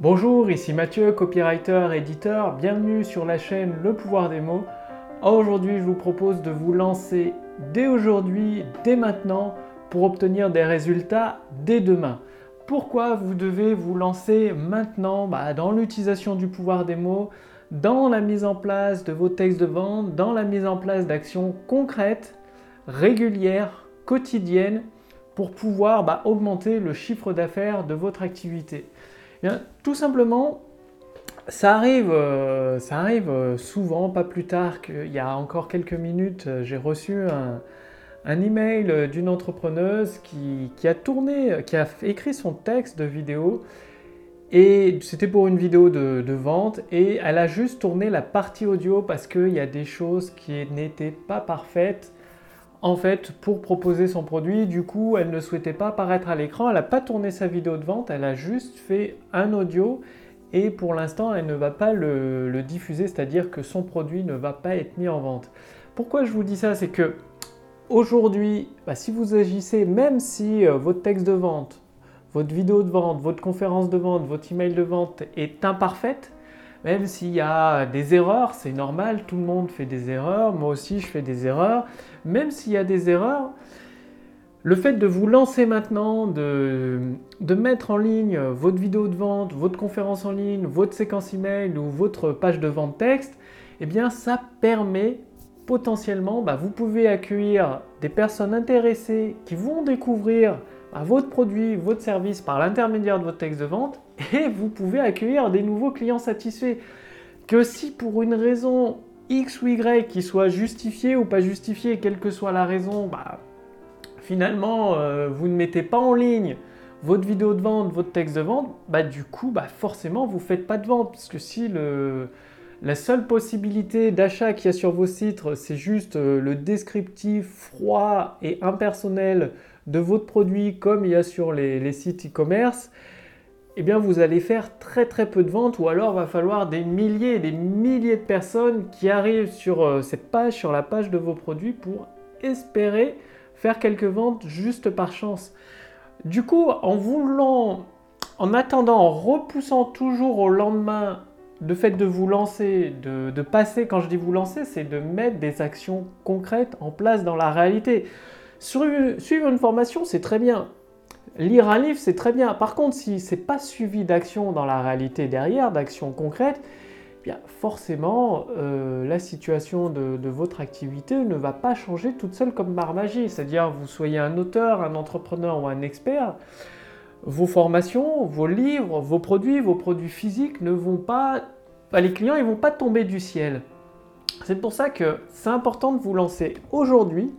Bonjour, ici Mathieu, copywriter, éditeur. Bienvenue sur la chaîne Le pouvoir des mots. Aujourd'hui, je vous propose de vous lancer dès aujourd'hui, dès maintenant, pour obtenir des résultats dès demain. Pourquoi vous devez vous lancer maintenant bah, dans l'utilisation du pouvoir des mots, dans la mise en place de vos textes de vente, dans la mise en place d'actions concrètes, régulières, quotidiennes, pour pouvoir bah, augmenter le chiffre d'affaires de votre activité? Tout simplement, ça arrive, euh, ça arrive euh, souvent, pas plus tard qu'il y a encore quelques minutes, euh, j'ai reçu un, email d'une entrepreneuse qui, a tourné, qui a écrit son texte de vidéo et c'était pour une vidéo de, de, vente et elle a juste tourné la partie audio parce qu'il y a des choses qui n'étaient pas parfaites en fait, pour proposer son produit. Du coup, elle ne souhaitait pas apparaître à l'écran. Elle n'a pas tourné sa vidéo de vente. Elle a juste fait un audio. Et pour l'instant, elle ne va pas le, diffuser, c'est-à-dire que son produit ne va pas être mis en vente. Pourquoi je vous dis ça C'est que aujourd'hui, bah, si vous agissez, même si euh, votre texte de vente, votre vidéo de vente, votre conférence de vente, votre email de vente est imparfaite, même s'il y a des erreurs, c'est normal, tout le monde fait des erreurs, moi aussi je fais des erreurs, même s'il y a des erreurs, le fait de vous lancer maintenant, de, mettre en ligne votre vidéo de vente, votre conférence en ligne, votre séquence email ou votre page de vente texte, eh bien ça permet potentiellement, bah, vous pouvez accueillir des personnes intéressées qui vont découvrir bah, votre produit, votre service par l'intermédiaire de votre texte de vente et vous pouvez accueillir des nouveaux clients satisfaits. Que si pour une raison X ou Y qui soit justifiée ou pas justifiée, quelle que soit la raison, bah, finalement euh, vous ne mettez pas en ligne votre vidéo de vente, votre texte de vente, bah, du coup bah, forcément vous ne faites pas de vente. Puisque si le, la seule possibilité d'achat qu'il y a sur vos sites, c'est juste euh, le descriptif froid et impersonnel de votre produit comme il y a sur les sites e-commerce, eh bien vous allez faire très très peu de ventes ou alors va falloir des milliers des milliers de personnes qui arrivent sur euh, cette page, sur la page de vos produits pour espérer faire quelques ventes juste par chance. Du coup, en voulant, en attendant, en repoussant toujours au lendemain le fait de vous lancer, de passer, quand je dis vous lancer, c'est de mettre des actions concrètes en place dans la réalité. Suivre une formation, c'est très bien. Lire un livre, c'est très bien. Par contre, si ce n'est pas suivi d'action dans la réalité derrière, d'actions concrètes, eh bien forcément, euh, la situation de, votre activité ne va pas changer toute seule comme par magie. C'est-à-dire, vous soyez un auteur, un entrepreneur ou un expert, vos formations, vos livres, vos produits, vos produits physiques ne vont pas... les clients, ils vont pas tomber du ciel. C'est pour ça que c'est important de vous lancer aujourd'hui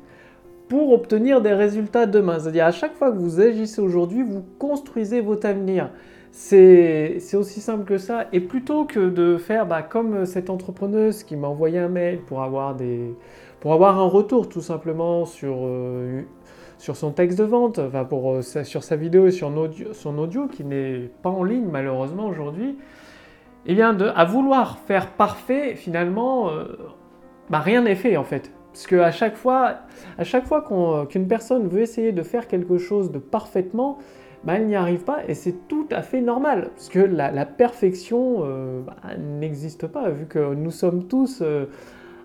pour obtenir des résultats demain. C'est-à-dire à chaque fois que vous agissez aujourd'hui, vous construisez votre avenir. C'est aussi simple que ça. Et plutôt que de faire bah, comme cette entrepreneuse qui m'a envoyé un mail pour avoir, des, pour avoir un retour tout simplement sur, euh, sur son texte de vente, enfin pour, euh, sur sa vidéo et sur son audio qui n'est pas en ligne malheureusement aujourd'hui, eh bien à vouloir faire parfait, finalement, euh, bah, rien n'est fait en fait. Parce qu'à chaque fois, euh, qu'une personne veut essayer de faire quelque chose de parfaitement, bah, elle n'y arrive pas et c'est tout à fait normal. Parce que la, perfection euh, bah, n'existe pas, vu que nous sommes tous euh,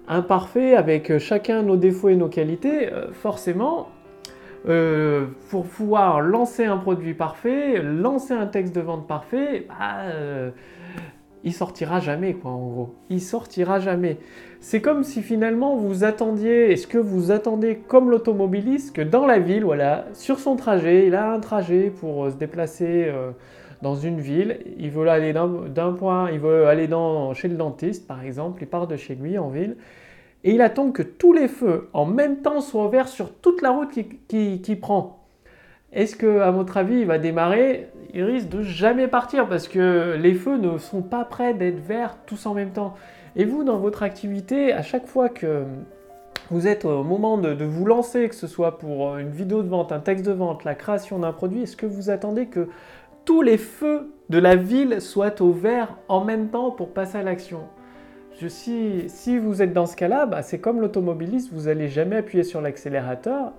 imparfaits avec chacun nos défauts et nos qualités. forcément, pour pouvoir lancer un produit parfait, lancer un texte de vente parfait, bah, il sortira jamais, quoi, en gros. Il sortira jamais. C'est comme si finalement vous attendiez, est-ce que vous attendez comme l'automobiliste que dans la ville, voilà, sur son trajet, il a un trajet pour euh, se déplacer euh, dans une ville, il veut aller d'un point, il veut aller dans, chez le dentiste par exemple, il part de chez lui en ville, et il attend que tous les feux en même temps soient ouverts sur toute la route qu'il prend. Est-ce que, à votre avis, il va démarrer Il risque de jamais partir parce que les feux ne sont pas prêts d'être verts tous en même temps? Et vous, dans votre activité, à chaque fois que vous êtes au moment de, vous lancer, que ce soit pour une vidéo de vente, un texte de vente, la création d'un produit, est-ce que vous attendez que tous les feux de la ville soient au vert en même temps pour passer à l'action? Si, si, vous êtes dans ce cas-là, bah, c'est comme l'automobiliste, vous n'allez jamais appuyer sur l'accélérateur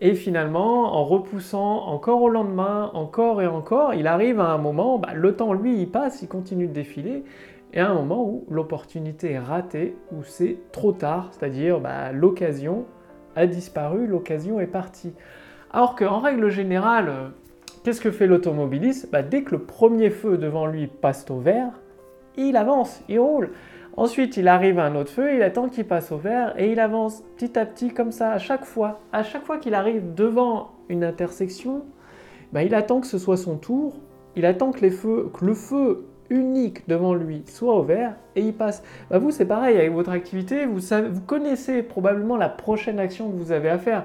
Et finalement, en repoussant encore au lendemain, encore et encore, il arrive à un moment, bah, le temps lui il passe, il continue de défiler, et à un moment où l'opportunité est ratée, où c'est trop tard, c'est-à-dire bah, l'occasion a disparu, l'occasion est partie. Alors qu'en règle générale, qu'est-ce que fait l'automobiliste? Bah, Dès que le premier feu devant lui passe au vert, il avance, il roule. Ensuite, il arrive à un autre feu, il attend qu'il passe au vert et il avance petit à petit comme ça à chaque fois. À chaque fois qu'il arrive devant une intersection, bah, il attend que ce soit son tour, il attend que, le feu unique devant lui soit au vert et il passe. Bah, vous, c'est pareil avec votre activité, vous connaissez probablement la prochaine action que vous avez à faire.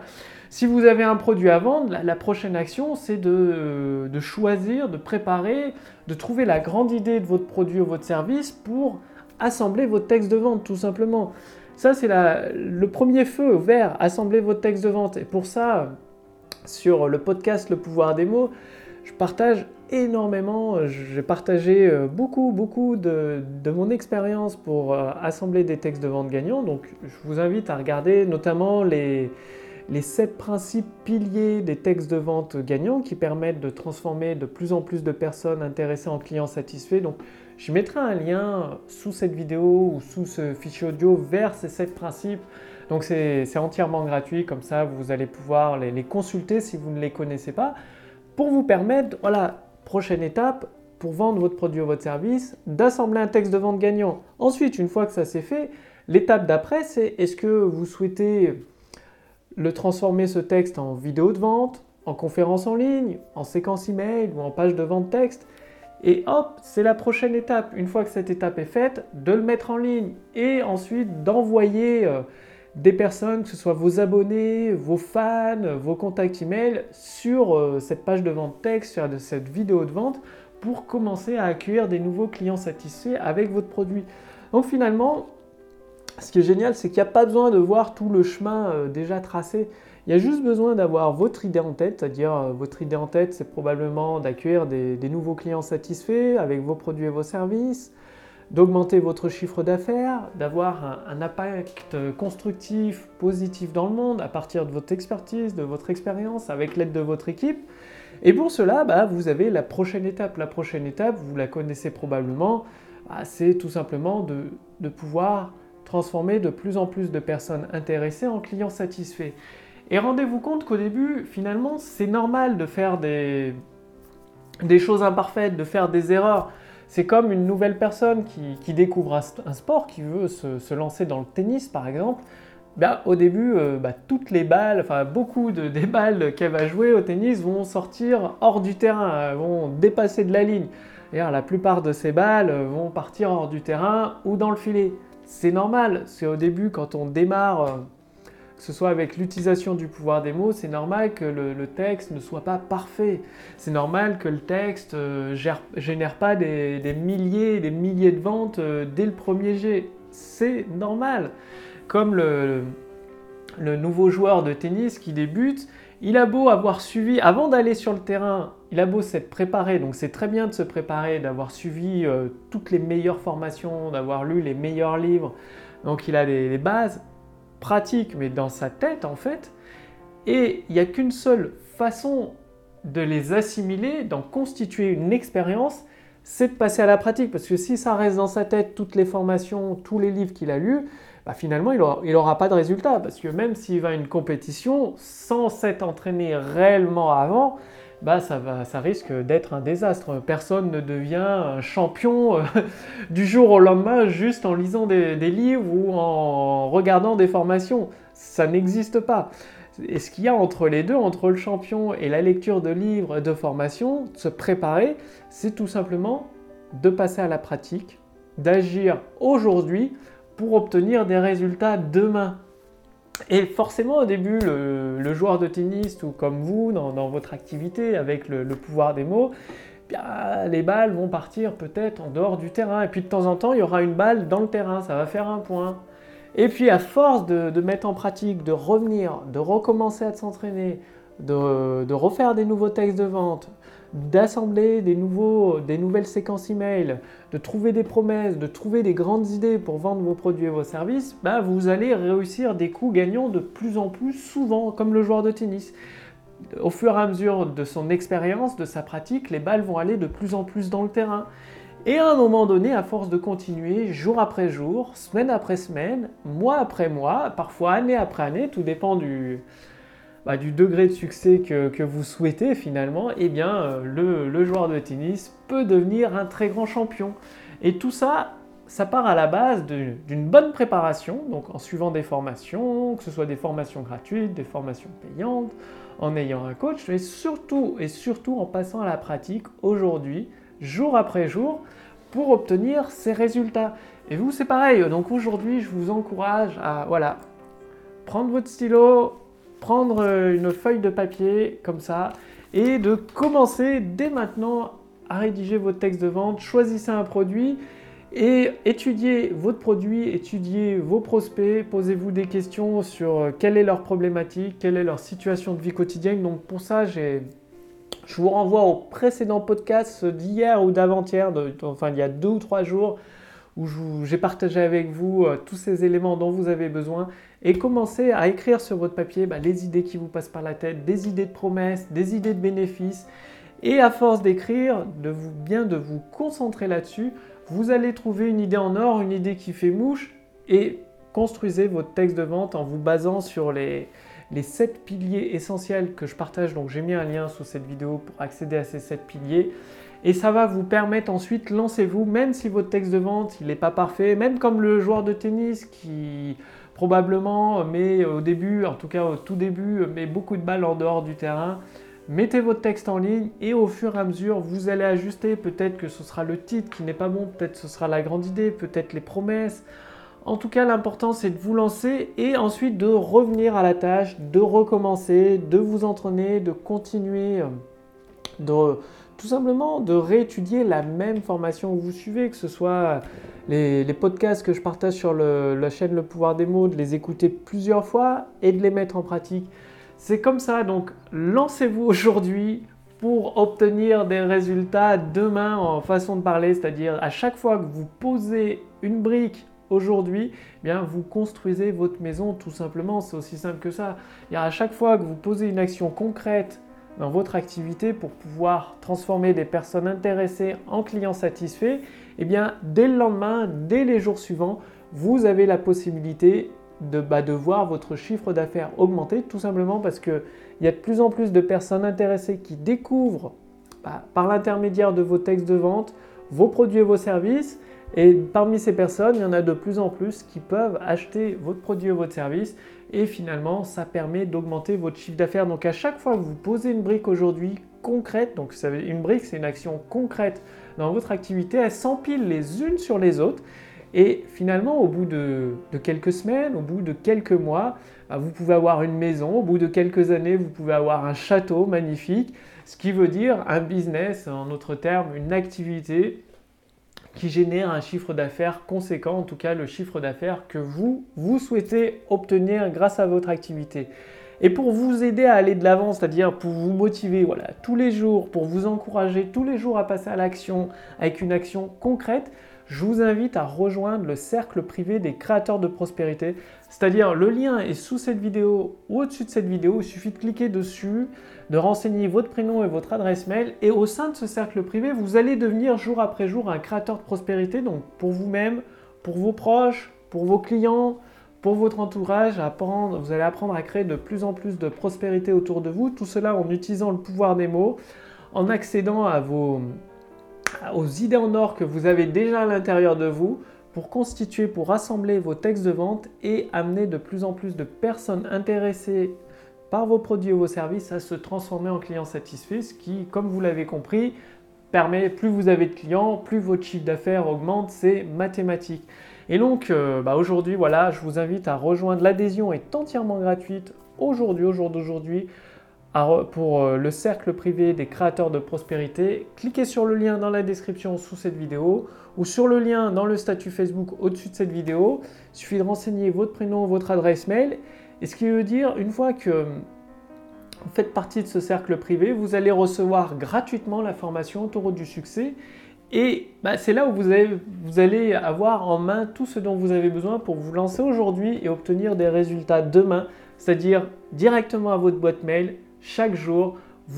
Si vous avez un produit à vendre, la, prochaine action, c'est de, de, choisir, de préparer, de trouver la grande idée de votre produit ou votre service pour assembler votre texte de vente, tout simplement. Ça, c'est le premier feu vert, assembler votre texte de vente. Et pour ça, sur le podcast Le pouvoir des mots, je partage énormément, j'ai partagé euh, beaucoup, beaucoup de, mon expérience pour euh, assembler des textes de vente gagnants. Donc, je vous invite à regarder notamment les, les sept principes piliers des textes de vente gagnants qui permettent de transformer de plus en plus de personnes intéressées en clients satisfaits. Donc, je mettrai un lien sous cette vidéo ou sous ce fichier audio vers ces sept principes. Donc, c'est entièrement gratuit, comme ça, vous allez pouvoir les, les, consulter si vous ne les connaissez pas pour vous permettre, voilà, prochaine étape, pour vendre votre produit ou votre service, d'assembler un texte de vente gagnant. Ensuite, une fois que ça s'est fait, l'étape d'après, c'est est-ce que vous souhaitez le transformer ce texte en vidéo de vente, en conférence en ligne, en séquence email ou en page de vente texte? Et hop, c'est la prochaine étape. Une fois que cette étape est faite, de le mettre en ligne et ensuite d'envoyer euh, des personnes, que ce soit vos abonnés, vos fans, vos contacts email, sur euh, cette page de vente texte, sur cette vidéo de vente, pour commencer à accueillir des nouveaux clients satisfaits avec votre produit. Donc finalement, ce qui est génial, c'est qu'il n'y a pas besoin de voir tout le chemin euh, déjà tracé. Il y a juste besoin d'avoir votre idée en tête, c'est-à-dire euh, votre idée en tête, c'est probablement d'accueillir des, nouveaux clients satisfaits avec vos produits et vos services, d'augmenter votre chiffre d'affaires, d'avoir un, impact constructif, positif dans le monde à partir de votre expertise, de votre expérience, avec l'aide de votre équipe. Et pour cela, bah, vous avez la prochaine étape. La prochaine étape, vous la connaissez probablement, bah, c'est tout simplement de pouvoir transformer de plus en plus de personnes intéressées en clients satisfaits. Et rendez-vous compte qu'au début, finalement, c'est normal de faire des, choses imparfaites, de faire des erreurs. C'est comme une nouvelle personne qui, découvre un, sport, qui veut se, lancer dans le tennis par exemple. Bah, au début, euh, bah, toutes les balles, enfin beaucoup de, des balles qu'elle va jouer au tennis vont sortir hors du terrain, vont dépasser de la ligne. D'ailleurs, la plupart de ces balles vont partir hors du terrain ou dans le filet c'est normal. C'est au début, quand on démarre, euh, que ce soit avec l'utilisation du pouvoir des mots, c'est normal que le, texte ne soit pas parfait. C'est normal que le texte euh, génère pas des, milliers et des milliers de ventes euh, dès le premier jet. C'est normal. Comme le, nouveau joueur de tennis qui débute, il a beau avoir suivi, avant d'aller sur le terrain, il a beau s'être préparé, donc c'est très bien de se préparer, d'avoir suivi euh, toutes les meilleures formations, d'avoir lu les meilleurs livres, donc il a des, bases pratiques, mais dans sa tête en fait, et il n'y a qu'une seule façon de les assimiler, d'en constituer une expérience, c'est de passer à la pratique, parce que si ça reste dans sa tête, toutes les formations, tous les livres qu'il a lus, bah, finalement, il n'aura pas de résultat. Parce que même s'il va à une compétition, sans s'être entraîné réellement avant, bah, ça, va, ça risque d'être un désastre. Personne ne devient champion euh, du jour au lendemain juste en lisant des, livres ou en regardant des formations. Ça n'existe pas. Et ce qu'il y a entre les deux, entre le champion et la lecture de livres de formation, se préparer, c'est tout simplement de passer à la pratique, d'agir aujourd'hui pour obtenir des résultats demain. Et forcément, au début, le, joueur de tennis, ou comme vous, dans, votre activité, avec le, pouvoir des mots, bien, les balles vont partir peut-être en dehors du terrain. Et puis de temps en temps, il y aura une balle dans le terrain, ça va faire un point. Et puis à force de, mettre en pratique, de revenir, de recommencer à s'entraîner, de, refaire des nouveaux textes de vente, d'assembler des, des nouvelles séquences email, de trouver des promesses, de trouver des grandes idées pour vendre vos produits et vos services, bah, vous allez réussir des coups gagnants de plus en plus souvent, comme le joueur de tennis. Au fur et à mesure de son expérience, de sa pratique, les balles vont aller de plus en plus dans le terrain. Et à un moment donné, à force de continuer jour après jour, semaine après semaine, mois après mois, parfois année après année, tout dépend du, bah, du degré de succès que, vous souhaitez finalement, eh bien euh, le, joueur de tennis peut devenir un très grand champion. Et tout ça, ça part à la base d'une bonne préparation, donc en suivant des formations, que ce soit des formations gratuites, des formations payantes, en ayant un coach, mais surtout et surtout en passant à la pratique aujourd'hui, jour après jour, pour obtenir ces résultats. Et vous, c'est pareil. Donc aujourd'hui, je vous encourage à voilà, prendre votre stylo, prendre euh, une feuille de papier comme ça et de commencer dès maintenant à rédiger votre texte de vente. Choisissez un produit et étudiez votre produit, étudiez vos prospects, posez-vous des questions sur euh, quelle est leur problématique, quelle est leur situation de vie quotidienne. Donc pour ça, je vous renvoie au précédent podcast d'hier ou d'avant-hier, enfin il y a deux ou trois jours, où j'ai partagé avec vous euh, tous ces éléments dont vous avez besoin et commencez à écrire sur votre papier bah, les idées qui vous passent par la tête, des idées de promesses, des idées de bénéfices. Et à force d'écrire, de vous, bien de vous concentrer là-dessus, vous allez trouver une idée en or, une idée qui fait mouche et construisez votre texte de vente en vous basant sur les, les 7 piliers essentiels que je partage. Donc j'ai mis un lien sous cette vidéo pour accéder à ces 7 piliers. Et ça va vous permettre ensuite, lancez-vous, même si votre texte de vente il n'est pas parfait, même comme le joueur de tennis qui probablement met au début, en tout cas au tout début, met beaucoup de balles en dehors du terrain. Mettez votre texte en ligne et au fur et à mesure, vous allez ajuster. Peut-être que ce sera le titre qui n'est pas bon, peut-être ce sera la grande idée, peut-être les promesses. En tout cas, l'important c'est de vous lancer et ensuite de revenir à la tâche, de recommencer, de vous entraîner, de continuer, de tout simplement de réétudier la même formation que vous suivez, que ce soit les, podcasts que je partage sur la chaîne Le Pouvoir des mots, de les écouter plusieurs fois et de les mettre en pratique. C'est comme ça, donc lancez-vous aujourd'hui pour obtenir des résultats demain en façon de parler, c'est-à-dire à chaque fois que vous posez une brique aujourd'hui, eh bien vous construisez votre maison tout simplement, c'est aussi simple que ça. Et à chaque fois que vous posez une action concrète dans votre activité pour pouvoir transformer des personnes intéressées en clients satisfaits, eh bien, dès le lendemain, dès les jours suivants, vous avez la possibilité de, bah, voir votre chiffre d'affaires augmenter, tout simplement parce qu'il y a de plus en plus de personnes intéressées qui découvrent bah, par l'intermédiaire de vos textes de vente vos produits et vos services. Et parmi ces personnes, il y en a de plus en plus qui peuvent acheter votre produit ou votre service et finalement ça permet d'augmenter votre chiffre d'affaires. Donc à chaque fois que vous posez une brique aujourd'hui concrète, donc une brique c'est une action concrète dans votre activité, elles s'empilent les unes sur les autres. Et finalement au bout de, quelques semaines, au bout de quelques mois, bah, vous pouvez avoir une maison, au bout de quelques années vous pouvez avoir un château magnifique, ce qui veut dire un business, en d'autres termes une activité qui génère un chiffre d'affaires conséquent, en tout cas le chiffre d'affaires que vous, vous souhaitez obtenir grâce à votre activité. Et pour vous aider à aller de l'avant, c'est-à-dire pour vous motiver voilà, tous les jours, pour vous encourager tous les jours à passer à l'action avec une action concrète, je vous invite à rejoindre le cercle privé des créateurs de prospérité. C'est-à-dire le lien est sous cette vidéo ou au-dessus de cette vidéo, il suffit de cliquer dessus, de renseigner votre prénom et votre adresse mail. Et au sein de ce cercle privé, vous allez devenir jour après jour un créateur de prospérité, donc pour vous-même, pour vos proches, pour vos clients, pour votre entourage, apprendre, vous allez apprendre à créer de plus en plus de prospérité autour de vous, tout cela en utilisant le pouvoir des mots, en accédant à vos, aux idées en or que vous avez déjà à l'intérieur de vous pour constituer, pour rassembler vos textes de vente et amener de plus en plus de personnes intéressées par vos produits ou vos services à se transformer en clients satisfaits, ce qui, comme vous l'avez compris, permet, plus vous avez de clients, plus votre chiffre d'affaires augmente, c'est mathématique. Et donc euh, bah, aujourd'hui, voilà, je vous invite à rejoindre l'adhésion est entièrement gratuite aujourd'hui, au jour d'aujourd'hui, pour euh, le cercle privé des créateurs de prospérité. Cliquez sur le lien dans la description sous cette vidéo ou sur le lien dans le statut Facebook au-dessus de cette vidéo. Il suffit de renseigner votre prénom, votre adresse mail et ce qui veut dire, une fois que faites partie de ce cercle privé, vous allez recevoir gratuitement la formation Taureau du succès. Et bah, c'est là où vous, vous, allez avoir en main tout ce dont vous avez besoin pour vous lancer aujourd'hui et obtenir des résultats demain, c'est-à-dire directement à votre boîte mail chaque jour,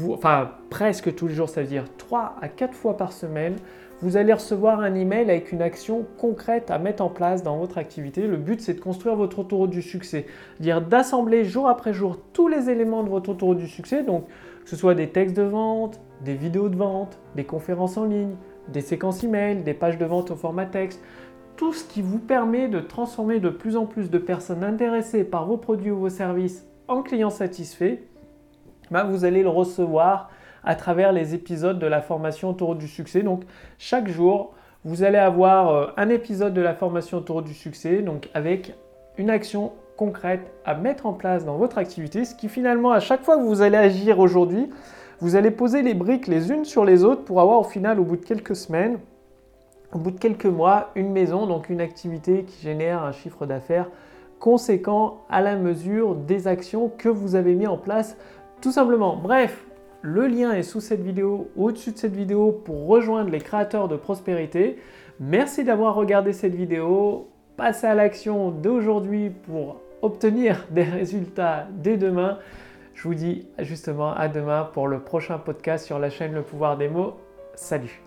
enfin presque tous les jours, c'est-à-dire 3 à 4 fois par semaine vous allez recevoir un email avec une action concrète à mettre en place dans votre activité. Le but, c'est de construire votre autoroute du succès, dire d'assembler jour après jour tous les éléments de votre autoroute du succès, donc que ce soit des textes de vente, des vidéos de vente, des conférences en ligne, des séquences email, des pages de vente au format texte, tout ce qui vous permet de transformer de plus en plus de personnes intéressées par vos produits ou vos services en clients satisfaits, bah, vous allez le recevoir à travers les épisodes de la formation Taureau du succès. Donc chaque jour, vous allez avoir euh, un épisode de la formation Taureau du succès, donc avec une action concrète à mettre en place dans votre activité, ce qui finalement, à chaque fois que vous allez agir aujourd'hui, vous allez poser les briques les unes sur les autres pour avoir au final, au bout de quelques semaines, au bout de quelques mois, une maison, donc une activité qui génère un chiffre d'affaires conséquent à la mesure des actions que vous avez mis en place tout simplement. Bref, le lien est sous cette vidéo, au-dessus de cette vidéo pour rejoindre les créateurs de prospérité. Merci d'avoir regardé cette vidéo. Passez à l'action d'aujourd'hui pour obtenir des résultats dès demain. Je vous dis justement à demain pour le prochain podcast sur la chaîne Le pouvoir des mots. Salut